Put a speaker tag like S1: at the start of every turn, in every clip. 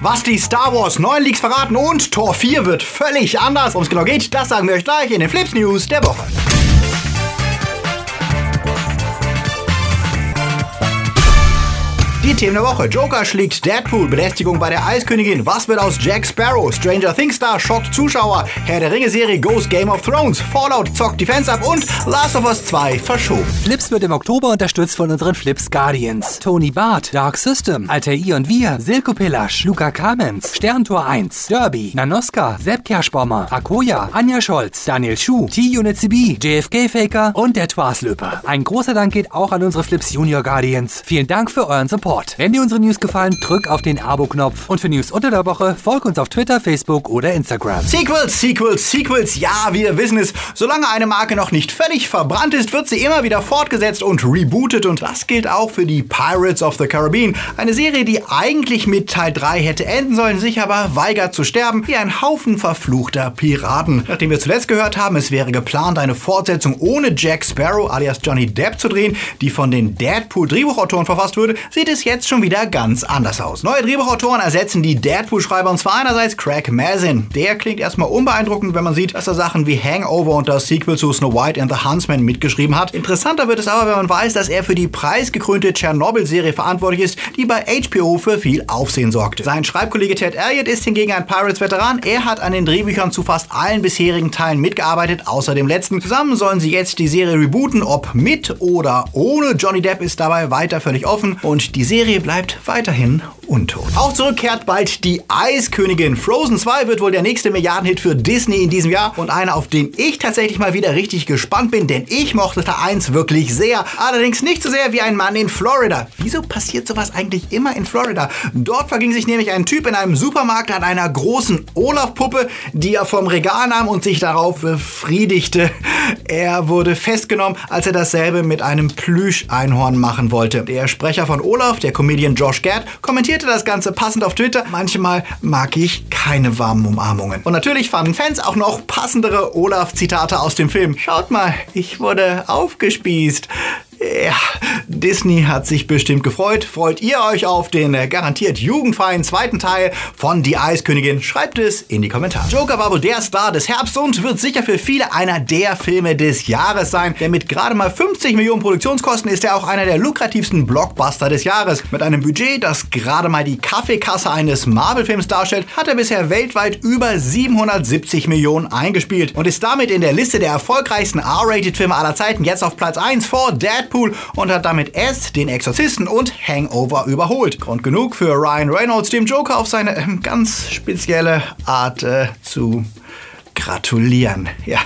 S1: Was die Star Wars 9 Leaks verraten und Tor 4 wird völlig anders. Worum es genau geht, das sagen wir euch gleich in den Flips News der Woche. Themen der Woche. Joker schlägt Deadpool, Belästigung bei der Eiskönigin. Was wird aus Jack Sparrow? Stranger Things Star schockt Zuschauer. Herr der Ringe Serie Goes Game of Thrones. Fallout zockt die Fans ab und Last of Us 2 verschoben.
S2: Flips wird im Oktober unterstützt von unseren Flips Guardians. Tony Barth, Dark System, Alter I und Wir, Silko Pillasch, Luca Kamens, Sterntor 1, Derby, Nanoska, Sepp Kerschbommer, Akoya, Anja Scholz, Daniel Schuh, T-Unit CB, JFK Faker und der Twaslöper. Ein großer Dank geht auch an unsere Flips Junior Guardians. Vielen Dank für euren Support. Support. Wenn dir unsere News gefallen, drück auf den Abo-Knopf. Und für News unter der Woche, folg uns auf Twitter, Facebook oder Instagram.
S1: Sequels, Sequels, Sequels, ja, wir wissen es. Solange eine Marke noch nicht völlig verbrannt ist, wird sie immer wieder fortgesetzt und rebootet. Und das gilt auch für die Pirates of the Caribbean. Eine Serie, die eigentlich mit Teil 3 hätte enden sollen, sich aber weigert zu sterben, wie ein Haufen verfluchter Piraten. Nachdem wir zuletzt gehört haben, es wäre geplant, eine Fortsetzung ohne Jack Sparrow alias Johnny Depp zu drehen, die von den Deadpool-Drehbuchautoren verfasst würde, sieht es jetzt schon wieder ganz anders aus. Neue Drehbuchautoren ersetzen die Deadpool-Schreiber und zwar einerseits Craig Mazin. Der klingt erstmal unbeeindruckend, wenn man sieht, dass er Sachen wie Hangover und das Sequel zu Snow White and the Huntsman mitgeschrieben hat. Interessanter wird es aber, wenn man weiß, dass er für die preisgekrönte Tschernobyl-Serie verantwortlich ist, die bei HBO für viel Aufsehen sorgte. Sein Schreibkollege Ted Elliott ist hingegen ein Pirates-Veteran. Er hat an den Drehbüchern zu fast allen bisherigen Teilen mitgearbeitet, außer dem letzten. Zusammen sollen sie jetzt die Serie rebooten, ob mit oder ohne Johnny Depp ist dabei weiter völlig offen und die Serie Serie bleibt weiterhin untot. Auch zurückkehrt bald die Eiskönigin. Frozen 2 wird wohl der nächste Milliardenhit für Disney in diesem Jahr und einer, auf den ich tatsächlich mal wieder richtig gespannt bin, denn ich mochte Teil 1 wirklich sehr. Allerdings nicht so sehr wie ein Mann in Florida. Wieso passiert sowas eigentlich immer in Florida? Dort verging sich nämlich ein Typ in einem Supermarkt an einer großen Olaf-Puppe, die er vom Regal nahm und sich darauf befriedigte. Er wurde festgenommen, als er dasselbe mit einem Plüscheinhorn machen wollte. Der Sprecher von Olaf, der der Comedian Josh Gad kommentierte das Ganze passend auf Twitter. Manchmal mag ich keine warmen Umarmungen. Und natürlich fanden Fans auch noch passendere Olaf-Zitate aus dem Film. Schaut mal, ich wurde aufgespießt. Ja, Disney hat sich bestimmt gefreut. Freut ihr euch auf den garantiert jugendfreien zweiten Teil von Die Eiskönigin? Schreibt es in die Kommentare. Joker war wohl der Star des Herbst und wird sicher für viele einer der Filme des Jahres sein. Denn mit gerade mal 50 Millionen Produktionskosten ist er auch einer der lukrativsten Blockbuster des Jahres. Mit einem Budget, das gerade mal die Kaffeekasse eines Marvel-Films darstellt, hat er bisher weltweit über 770 Millionen eingespielt und ist damit in der Liste der erfolgreichsten R-Rated-Filme aller Zeiten jetzt auf Platz 1 vor Dead Deadpool und hat damit S, den Exorzisten und Hangover überholt. Grund genug für Ryan Reynolds, dem Joker auf seine äh, ganz spezielle Art äh, zu gratulieren. Ja,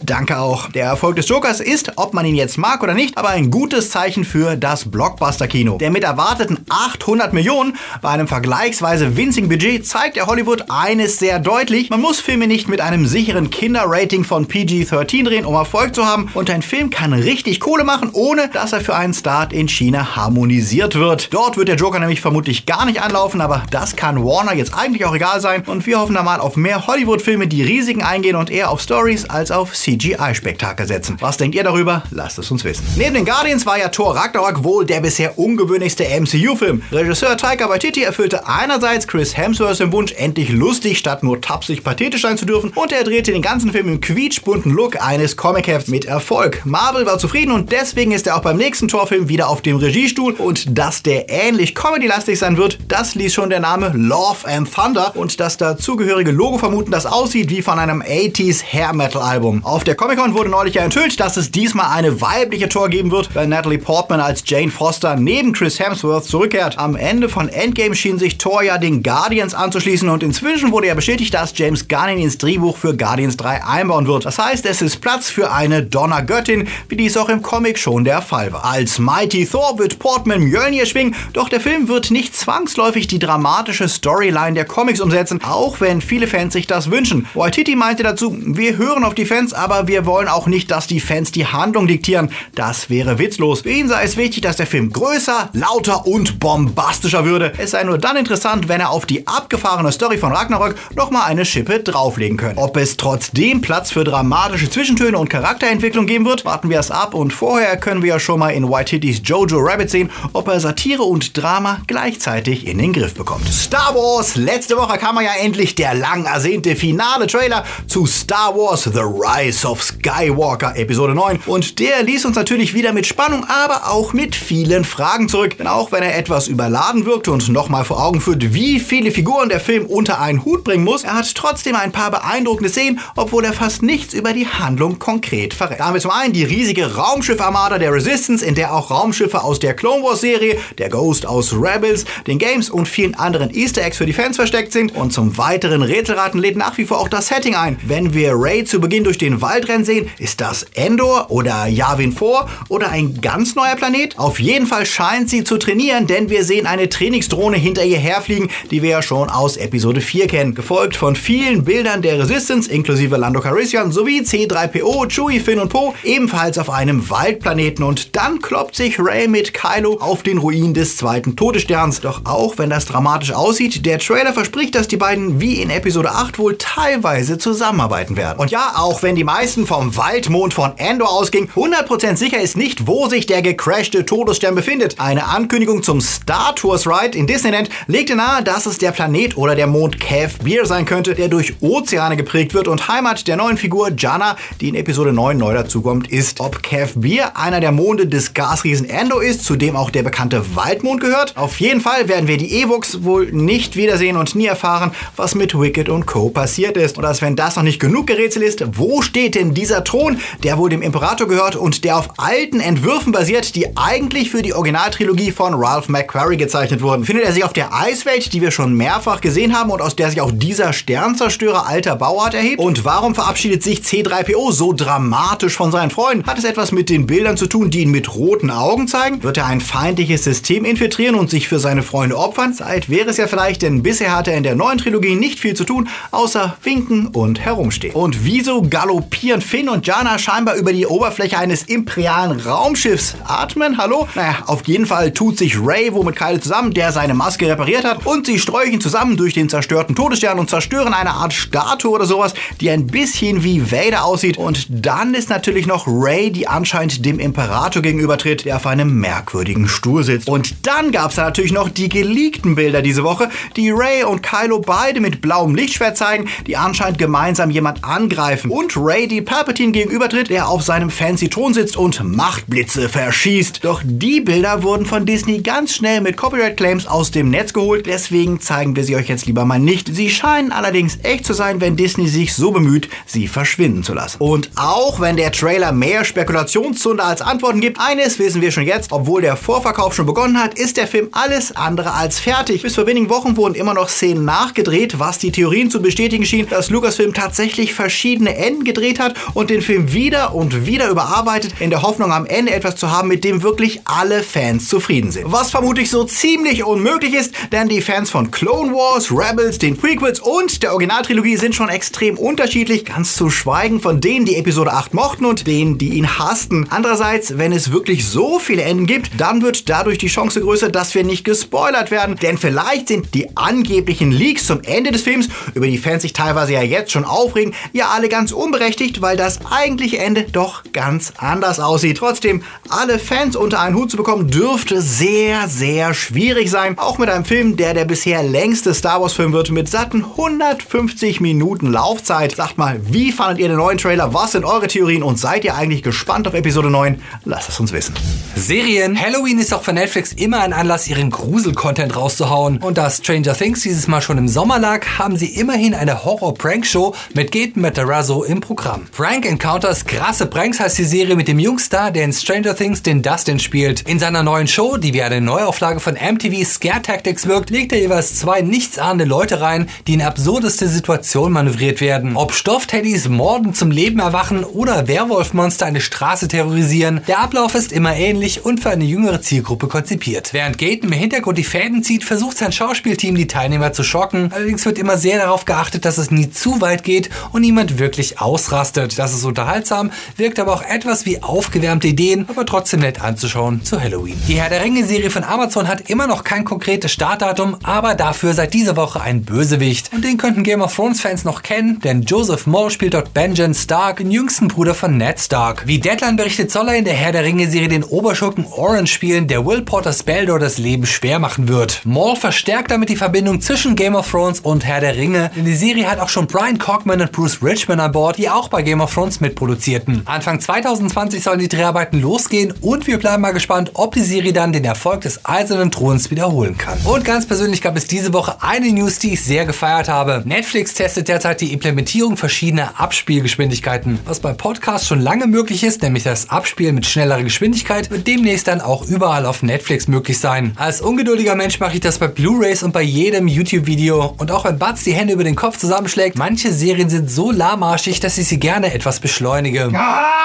S1: danke auch. Der Erfolg des Jokers ist, ob man ihn jetzt mag oder nicht, aber ein gutes Zeichen für das Blockbuster-Kino. Der mit erwarteten 800 Millionen bei einem vergleichsweise winzigen Budget zeigt der Hollywood eines sehr deutlich. Man muss Filme nicht mit einem sicheren Kinderrating von PG-13 drehen, um Erfolg zu haben. Und ein Film kann richtig Kohle machen, ohne dass er für einen Start in China harmonisiert wird. Dort wird der Joker nämlich vermutlich gar nicht anlaufen, aber das kann Warner jetzt eigentlich auch egal sein. Und wir hoffen da mal auf mehr Hollywood-Filme, die Risiken eingehen und eher auf Stories als auf CGI-Spektakel setzen. Was denkt ihr darüber? Lasst es uns wissen. Neben den Guardians war ja Thor Ragnarok wohl der bisher ungewöhnlichste MCU-Film. Regisseur Taika Waititi erfüllte einerseits Chris Hemsworth den Wunsch, endlich lustig statt nur tapsig pathetisch sein zu dürfen und er drehte den ganzen Film im quietschbunten Look eines Comic-Hefts mit Erfolg. Marvel war zufrieden und deswegen ist er auch beim nächsten Thor-Film wieder auf dem Regiestuhl und dass der ähnlich comedy-lastig sein wird, das ließ schon der Name Love and Thunder und das dazugehörige Logo vermuten, das aussieht wie von einem 80s Hair Metal Album. Auf der Comic-Con wurde neulich ja enthüllt, dass es diesmal eine weibliche Tor geben wird, weil Natalie Portman als Jane Foster neben Chris Hemsworth zurückkehrt. Am Ende von Endgame schien sich Thor ja den Guardians anzuschließen und inzwischen wurde ja bestätigt, dass James Gunn ins Drehbuch für Guardians 3 einbauen wird. Das heißt, es ist Platz für eine Donnergöttin, wie dies auch im Comic schon der Fall war. Als Mighty Thor wird Portman Mjölnir schwingen, doch der Film wird nicht zwangsläufig die dramatische Storyline der Comics umsetzen, auch wenn viele Fans sich das wünschen. Waititi meinte dazu, wir hören auf die Fans, aber wir wollen auch nicht, dass die Fans die Handlung diktieren. Das wäre witzlos. Für ihn sei es wichtig, dass der Film größer, lauter und bombastischer würde. Es sei nur dann interessant, wenn er auf die abgefahrene Story von Ragnarök nochmal eine Schippe drauflegen könnte. Ob es trotzdem Platz für dramatische Zwischentöne und Charakterentwicklung geben wird, warten wir es ab und vorher können wir ja schon mal in White Hitties Jojo Rabbit sehen, ob er Satire und Drama gleichzeitig in den Griff bekommt. Star Wars! Letzte Woche kam ja endlich der lang ersehnte finale Trailer zu Star Wars The Rise of Skywalker Episode 9 und der ließ uns natürlich wieder mit Spannung, aber auch mit vielen Fragen zurück. Denn auch wenn er etwas überladen wirkte und nochmal vor Augen führt, wie viele Figuren der Film unter einen Hut bringen muss, er hat trotzdem ein paar beeindruckende Szenen, obwohl er fast nichts über die Handlung konkret verrät. Da haben wir zum einen die riesige Raumschiffarmada der Resistance, in der auch Raumschiffe aus der Clone Wars Serie, der Ghost aus Rebels, den Games und vielen anderen Easter Eggs für die Fans versteckt sind. Und zum weiteren Rätselraten lädt nach wie vor auch das Setting ein. Wenn wir Ray zu Beginn durch den Wald rennen sehen, ist das Endor oder Yavin 4 oder ein ganz neuer Planet? Auf jeden Fall scheint sie zu trainieren, denn wir sehen eine Trainingsdrohne hinter ihr herfliegen, die wir ja schon aus Episode 4 kennen. Gefolgt von vielen Bildern der Resistance inklusive Lando Calrissian sowie C3PO, Chewie, Finn und Poe ebenfalls auf einem Waldplaneten und dann kloppt sich Ray mit Kylo auf den Ruin des zweiten Todessterns. Doch auch wenn das dramatisch aussieht, der Trailer verspricht, dass die beiden wie in Episode 8 wohl teilweise zusammenarbeiten werden. Und ja, auch wenn die meisten vom Waldmond von Endor ausgingen, 100% sicher ist nicht, wo sich der gecrashte Todesstern befindet. Eine Ankündigung zum Star Tours Ride in Disneyland legte nahe, dass es der Planet oder der Mond Cav Beer sein könnte, der durch Ozeane geprägt wird und Heimat der neuen Figur Jana, die in Episode 9 neu dazukommt, ist. Ob Cav Beer einer der Monde des Gasriesen Endor ist, zu dem auch der bekannte Waldmond gehört. Auf jeden Fall werden wir die Ewoks wohl nicht wiedersehen und nie erfahren, was mit Wicked und Co. passiert ist. Und als wenn das noch nicht genug Gerätsel ist, wo steht denn dieser Thron, der wohl dem Imperator gehört und der auf alten Entwürfen basiert, die eigentlich für die Originaltrilogie von Ralph McQuarrie gezeichnet wurden? Findet er sich auf der Eiswelt, die wir schon mehrfach gesehen haben und aus der sich auch dieser Sternzerstörer alter Bauart erhebt? Und warum verabschiedet sich C3PO so dramatisch von seinen Freunden? Hat es etwas mit den Bildern zu tun, die ihn mit roten Augen zeigen? Wird er ein feindliches System infiltrieren und sich für seine Freunde opfern? Zeit wäre es ja vielleicht, denn bisher hat er in der neuen Trilogie nicht viel zu tun, außer winken und herumstehen. Und wieso galoppieren Finn und Jana scheinbar über die Oberfläche eines imperialen Raumschiffs? Atmen? Hallo? Naja, auf jeden Fall tut sich Ray wohl mit Kyle zusammen, der seine Maske repariert hat, und sie sträuchen zusammen durch den zerstörten Todesstern und zerstören eine Art Statue oder sowas, die ein bisschen wie Vader aussieht. Und dann ist natürlich noch Ray, die anscheinend dem Imperator gegenübertritt, der auf einem merkwürdigen Stuhl sitzt. Und dann gab es da natürlich noch die geleakten Bilder diese Woche, die Ray und Kylo beide mit blauem Lichtschwert zeigen, die anscheinend gemeinsam jemand angreifen. Und Ray, die Palpatine gegenübertritt, der auf seinem fancy Thron sitzt und Machtblitze verschießt. Doch die Bilder wurden von Disney ganz schnell mit Copyright Claims aus dem Netz geholt, deswegen zeigen wir sie euch jetzt lieber mal nicht. Sie scheinen allerdings echt zu sein, wenn Disney sich so bemüht, sie verschwinden zu lassen. Und auch wenn der Trailer mehr Spekulationszunder als Antworten gibt, eines wissen wir schon jetzt, obwohl der Vorverkauf schon begonnen hat, ist der Film alles andere als fertig. Bis vor wenigen Wochen wurden immer noch Szenen nachgedreht, was die Theorien zu bestätigen schien, dass Lucasfilm tatsächlich verschiedene Enden gedreht hat und den Film wieder und wieder überarbeitet, in der Hoffnung am Ende etwas zu haben, mit dem wirklich alle Fans zufrieden sind. Was vermutlich so ziemlich unmöglich ist, denn die Fans von Clone Wars, Rebels, den Prequels und der Originaltrilogie sind schon extrem unterschiedlich, ganz zu schweigen von denen, die Episode 8 mochten und denen, die ihn hassten. Andererseits, wenn es wirklich so viele Enden gibt, dann wird dadurch die Chance größer, dass wir nicht gespoilert werden, denn vielleicht sind die angeblichen Leaks zum Ende des Films, über die Fans sich teilweise ja jetzt schon aufregen, ja alle ganz unberechtigt, weil das eigentliche Ende doch ganz anders aussieht. Trotzdem, alle Fans unter einen Hut zu bekommen, dürfte sehr, sehr schwierig sein. Auch mit einem Film, der der bisher längste Star Wars Film wird, mit satten 150 Minuten Laufzeit. Sagt mal, wie fandet ihr den neuen Trailer? Was sind eure Theorien und seid ihr eigentlich gespannt auf Episode 9? Lasst es uns wissen.
S2: Serien. Halloween ist auch für Netflix immer ein Anlass, ihren Grusel-Content rauszuhauen. Und da Stranger Things dieses Mal schon im Sommer lag, haben sie immerhin eine Horror-Prank-Show mit Gaten Matarazzo im Programm. Prank Encounters krasse Pranks heißt die Serie mit dem Jungstar, der in Stranger Things den Dustin spielt. In seiner neuen Show, die wie eine Neuauflage von MTV Scare Tactics wirkt, legt er jeweils zwei nichtsahnende Leute rein, die in absurdeste Situationen manövriert werden. Ob Stoffteddys Morden zum Leben erwachen oder Werwolfmonster eine Straße terrorisieren, der Ablauf ist immer ähnlich und für eine jüngere Zielgruppe konzipiert. Während Gaten im Hintergrund die Fäden zieht, versucht sein Schauspielteam die Teilnehmer zu schocken. Allerdings wird immer sehr darauf geachtet, dass es nie zu weit geht und niemand wirklich ausrastet. Das ist unterhaltsam, wirkt aber auch etwas wie aufgewärmte Ideen, aber trotzdem nett anzuschauen zu Halloween. Die Herr der Ringe-Serie von Amazon hat immer noch kein konkretes Startdatum, aber dafür seit dieser Woche ein Bösewicht. Und den könnten Game of Thrones-Fans noch kennen, denn Joseph Moore spielt dort Benjen Stark, den jüngsten Bruder von Ned Stark. Wie Deadline berichtet, soll er in der Herr der Ringe-Serie den Oberschurken Orange spielen, der Will Potter Spelldor das Leben schwer machen wird. Maul verstärkt damit die Verbindung zwischen Game of Thrones und Herr der Ringe, denn die Serie hat auch schon Brian Cockman und Bruce Richmond an Bord, die auch bei Game of Thrones mitproduzierten. Anfang 2020 sollen die Dreharbeiten losgehen und wir bleiben mal gespannt, ob die Serie dann den Erfolg des Eisernen Throns wiederholen kann. Und ganz persönlich gab es diese Woche eine News, die ich sehr gefeiert habe. Netflix testet derzeit die Implementierung verschiedener Abspielgeschwindigkeiten. Was bei Podcasts schon lange möglich ist, nämlich das Abspielen mit schnellerer Geschwindigkeit, wird demnächst dann auch überall auf Netflix möglich sein. Als ungeduldiger Mensch mache ich das bei Blu-rays und bei jedem YouTube-Video. Und auch wenn Batz die Hände über den Kopf zusammenschlägt, manche Serien sind so lahmarschig, dass ich sie gerne etwas beschleunige. Ah!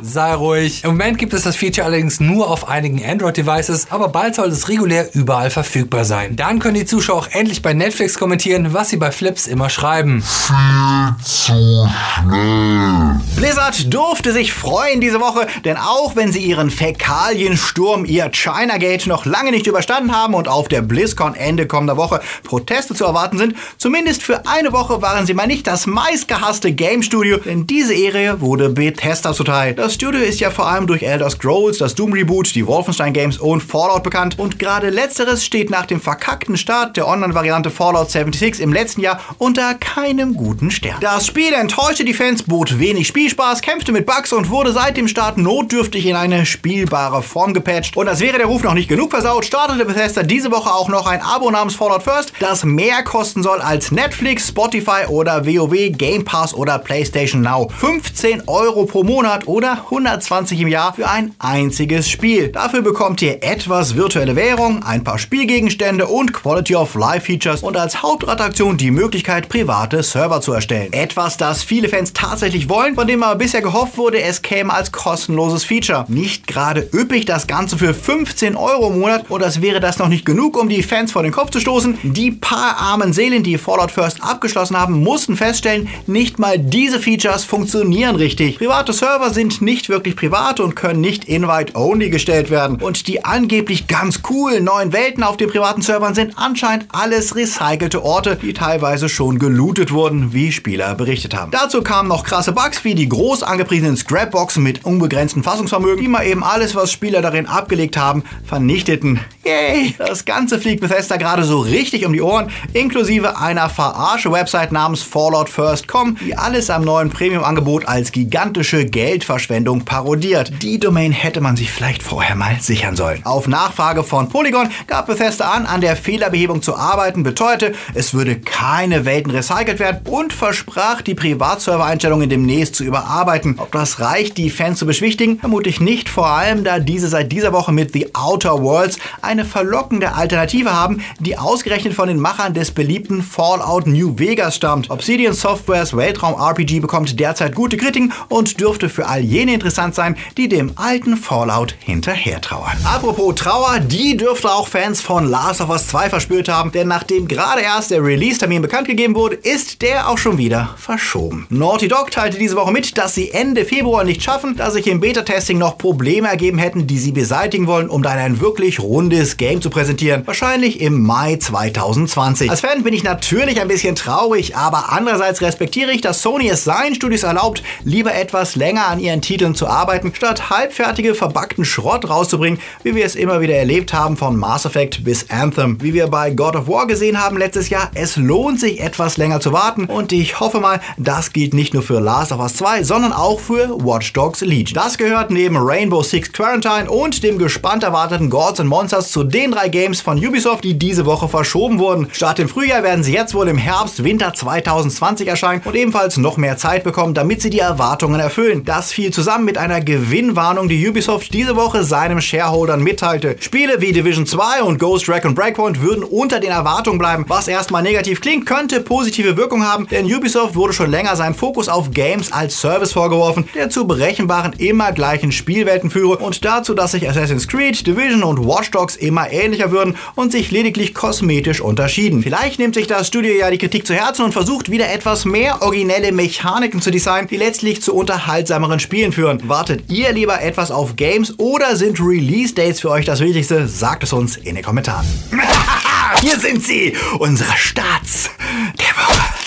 S2: Sei ruhig. Im Moment gibt es das Feature allerdings nur auf einigen Android-Devices, aber bald soll es regulär überall verfügbar sein. Dann können die Zuschauer auch endlich bei Netflix kommentieren, was sie bei Flips immer schreiben. Viel zu
S1: schnell. Blizzard durfte sich freuen diese Woche, denn auch wenn sie ihren Fäkaliensturm, ihr Chinagate noch lange nicht überstanden haben und auf der BlizzCon Ende kommender Woche Proteste zu erwarten sind, zumindest für eine Woche waren sie mal nicht das meistgehasste Game Studio, denn diese Ehre wurde Bethesda zuteil. Das Studio ist ja vor allem durch Elder Scrolls, das Doom Reboot, die Wolfenstein Games und Fallout bekannt und gerade letzteres steht nach dem verkackten Start der Online-Variante Fallout 76 im letzten Jahr unter keinem guten Stern. Das Spiel enttäuschte die Fans, bot wenig Spielspaß, kämpfte mit Bugs und wurde seit dem Start notdürftig in eine spielbare Form gepatcht. Und als wäre der Ruf noch nicht genug versaut, startete Bethesda diese Woche auch noch ein Abo namens Fallout First, das mehr kosten soll als Netflix, Spotify oder WoW, Game Pass oder PlayStation Now. 15 Euro pro Monat oder 120 im Jahr für ein einziges Spiel. Dafür bekommt ihr etwas virtuelle Währung, ein paar Spielgegenstände und Quality of Life Features und als Hauptattraktion die Möglichkeit, private Server zu erstellen. Etwas, das viele Fans tatsächlich wollen, von dem aber bisher gehofft wurde, es käme als kostenloses Feature. Nicht gerade üppig das Ganze für 15 Euro im Monat und das wäre das noch nicht genug, um die Fans vor den Kopf zu stoßen. Die paar armen Seelen, die Fallout First abgeschlossen haben, mussten feststellen, nicht mal diese Features funktionieren richtig. Private Server sind nicht wirklich privat und können nicht Invite-Only gestellt werden. Und die angeblich ganz coolen neuen Welten auf den privaten Servern sind anscheinend alles recycelte Orte, die teilweise schon gelootet wurden, wie Spieler berichtet haben. Dazu kamen noch krasse Bugs wie die groß angepriesenen Scrapboxen mit unbegrenztem Fassungsvermögen, die mal eben alles, was Spieler darin abgelegt haben, vernichteten. Yay! Das Ganze fliegt Bethesda gerade so richtig um die Ohren, inklusive einer Verarsche-Website namens FalloutFirst.com, die alles am neuen Premium-Angebot als gigantische Geldverschwendung parodiert. Die Domain hätte man sich vielleicht vorher mal sichern sollen. Auf Nachfrage von Polygon gab Bethesda an, an der Fehlerbehebung zu arbeiten, beteuerte, es würde keine Welten recycelt werden und versprach, die Privatserver-Einstellungen demnächst zu überarbeiten. Ob das reicht, die Fans zu beschwichtigen, vermutlich nicht, vor allem da diese seit dieser Woche mit The Outer Worlds eine verlockende Alternative haben, die ausgerechnet von den Machern des beliebten Fallout New Vegas stammt. Obsidian Softwares Weltraum-RPG bekommt derzeit gute Kritiken und dürfte für all jene interessant sein, die dem alten Fallout hinterher trauern. Apropos Trauer, die dürfte auch Fans von Last of Us 2 verspürt haben, denn nachdem gerade erst der Release-Termin bekannt gegeben wurde, ist der auch schon wieder verschoben. Naughty Dog teilte diese Woche mit, dass sie Ende Februar nicht schaffen, da sich im Beta-Testing noch Probleme ergeben hätten, die sie beseitigen wollen, um dann ein wirklich rundes Game zu präsentieren. Wahrscheinlich im Mai 2020. Als Fan bin ich natürlich ein bisschen traurig, aber andererseits respektiere ich, dass Sony es seinen Studios erlaubt, lieber etwas länger an ihren Titeln zu arbeiten, statt halbfertige, verbackten Schrott rauszubringen, wie wir es immer wieder erlebt haben von Mass Effect bis Anthem. Wie wir bei God of War gesehen haben letztes Jahr, es lohnt sich etwas länger zu warten und ich hoffe mal, das gilt nicht nur für Last of Us 2, sondern auch für Watch Dogs Legion. Das gehört neben Rainbow Six Quarantine und dem gespannt erwarteten Gods and Monsters zu den drei Games von Ubisoft, die diese Woche verschoben wurden. Statt im Frühjahr werden sie jetzt wohl im Herbst, Winter 2020 erscheinen und ebenfalls noch mehr Zeit bekommen, damit sie die Erwartungen erfüllen. Das fiel zusammen mit einer Gewinnwarnung, die Ubisoft diese Woche seinem Shareholdern mitteilte. Spiele wie Division 2 und Ghost Recon Breakpoint würden unter den Erwartungen bleiben. Was erstmal negativ klingt, könnte positive Wirkung haben, denn Ubisoft wurde schon länger sein Fokus auf Games als Service vorgeworfen, der zu berechenbaren, immer gleichen Spielwelten führe und dazu, dass sich Assassin's Creed, Division und Watch Dogs immer ähnlicher würden und sich lediglich kosmetisch unterschieden. Vielleicht nimmt sich das Studio ja die Kritik zu Herzen und versucht wieder etwas mehr originelle Mechaniken zu designen, die letztlich zu unterhaltsameren Spielen führen. Wartet ihr lieber etwas auf Games oder sind Release-Dates für euch das Wichtigste? Sagt es uns in den Kommentaren. Hier sind sie, unsere Starts der Woche.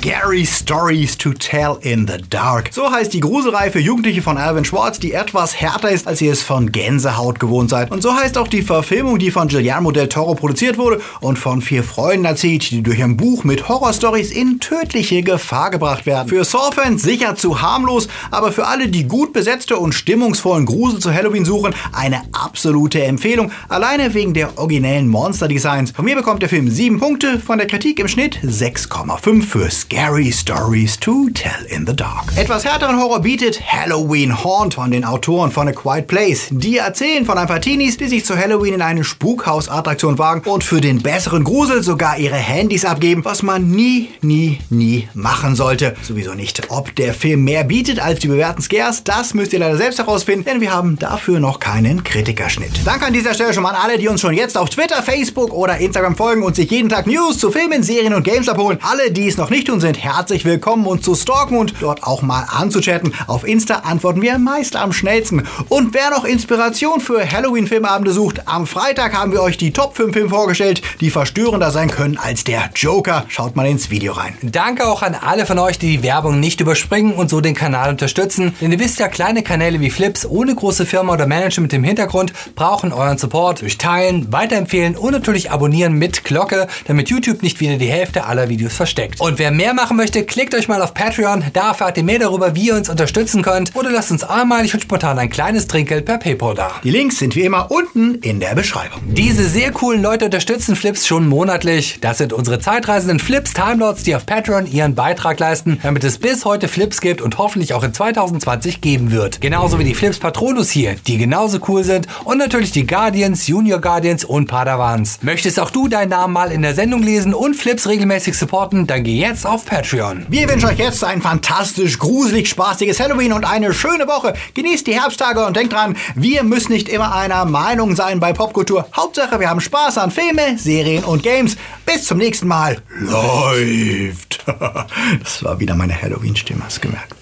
S1: Scary Stories to Tell in the Dark. So heißt die Gruselreihe für Jugendliche von Alvin Schwartz, die etwas härter ist, als ihr es von Gänsehaut gewohnt seid. Und so heißt auch die Verfilmung, die von Guillermo del Toro produziert wurde und von vier Freunden erzählt, die durch ein Buch mit Horrorstories in tödliche Gefahr gebracht werden. Für Saw-Fans sicher zu harmlos, aber für alle, die gut besetzte und stimmungsvollen Grusel zu Halloween suchen, eine absolute Empfehlung, alleine wegen der originellen Monster-Designs. Von mir bekommt der Film 7 Punkte, von der Kritik im Schnitt 6,5 für Scary Stories to Tell in the Dark. Etwas härteren Horror bietet Halloween Haunt von den Autoren von A Quiet Place. Die erzählen von ein paar Teenies, die sich zu Halloween in eine Spukhaus-Attraktion wagen und für den besseren Grusel sogar ihre Handys abgeben, was man nie, nie, nie machen sollte. Sowieso nicht. Ob der Film mehr bietet als die bewährten Scares, das müsst ihr leider selbst herausfinden, denn wir haben dafür noch keinen Kritikerschnitt. Danke an dieser Stelle schon mal an alle, die uns schon jetzt auf Twitter, Facebook oder Instagram folgen und sich jeden Tag News zu Filmen, Serien und Games abholen. Alle, die es noch nicht tun, sind herzlich willkommen, uns zu stalken und dort auch mal anzuchatten. Auf Insta antworten wir meist am schnellsten. Und wer noch Inspiration für Halloween-Filmabende sucht, am Freitag haben wir euch die Top 5 Filme vorgestellt, die verstörender sein können als der Joker. Schaut mal ins Video rein.
S2: Danke auch an alle von euch, die die Werbung nicht überspringen und so den Kanal unterstützen. Denn ihr wisst ja, kleine Kanäle wie Flips ohne große Firma oder Management im Hintergrund brauchen euren Support durch Teilen, Weiterempfehlen und natürlich Abonnieren mit Glocke, damit YouTube nicht wieder die Hälfte aller Videos versteckt. Und wer mehr mehr machen möchte, klickt euch mal auf Patreon. Da erfahrt ihr mehr darüber, wie ihr uns unterstützen könnt. Oder lasst uns einmalig und spontan ein kleines Trinkgeld per PayPal da.
S1: Die Links sind wie immer unten in der Beschreibung.
S2: Diese sehr coolen Leute unterstützen Flips schon monatlich. Das sind unsere zeitreisenden Flips Timelords, die auf Patreon ihren Beitrag leisten, damit es bis heute Flips gibt und hoffentlich auch in 2020 geben wird. Genauso wie die Flips Patronus hier, die genauso cool sind. Und natürlich die Guardians, Junior Guardians und Padawans. Möchtest auch du deinen Namen mal in der Sendung lesen und Flips regelmäßig supporten, dann geh jetzt auf Patreon.
S1: Wir wünschen euch jetzt ein fantastisch, gruselig, spaßiges Halloween und eine schöne Woche. Genießt die Herbsttage und denkt dran, wir müssen nicht immer einer Meinung sein bei Popkultur. Hauptsache, wir haben Spaß an Filme, Serien und Games. Bis zum nächsten Mal. Läuft. Das war wieder meine Halloween-Stimme, hast gemerkt.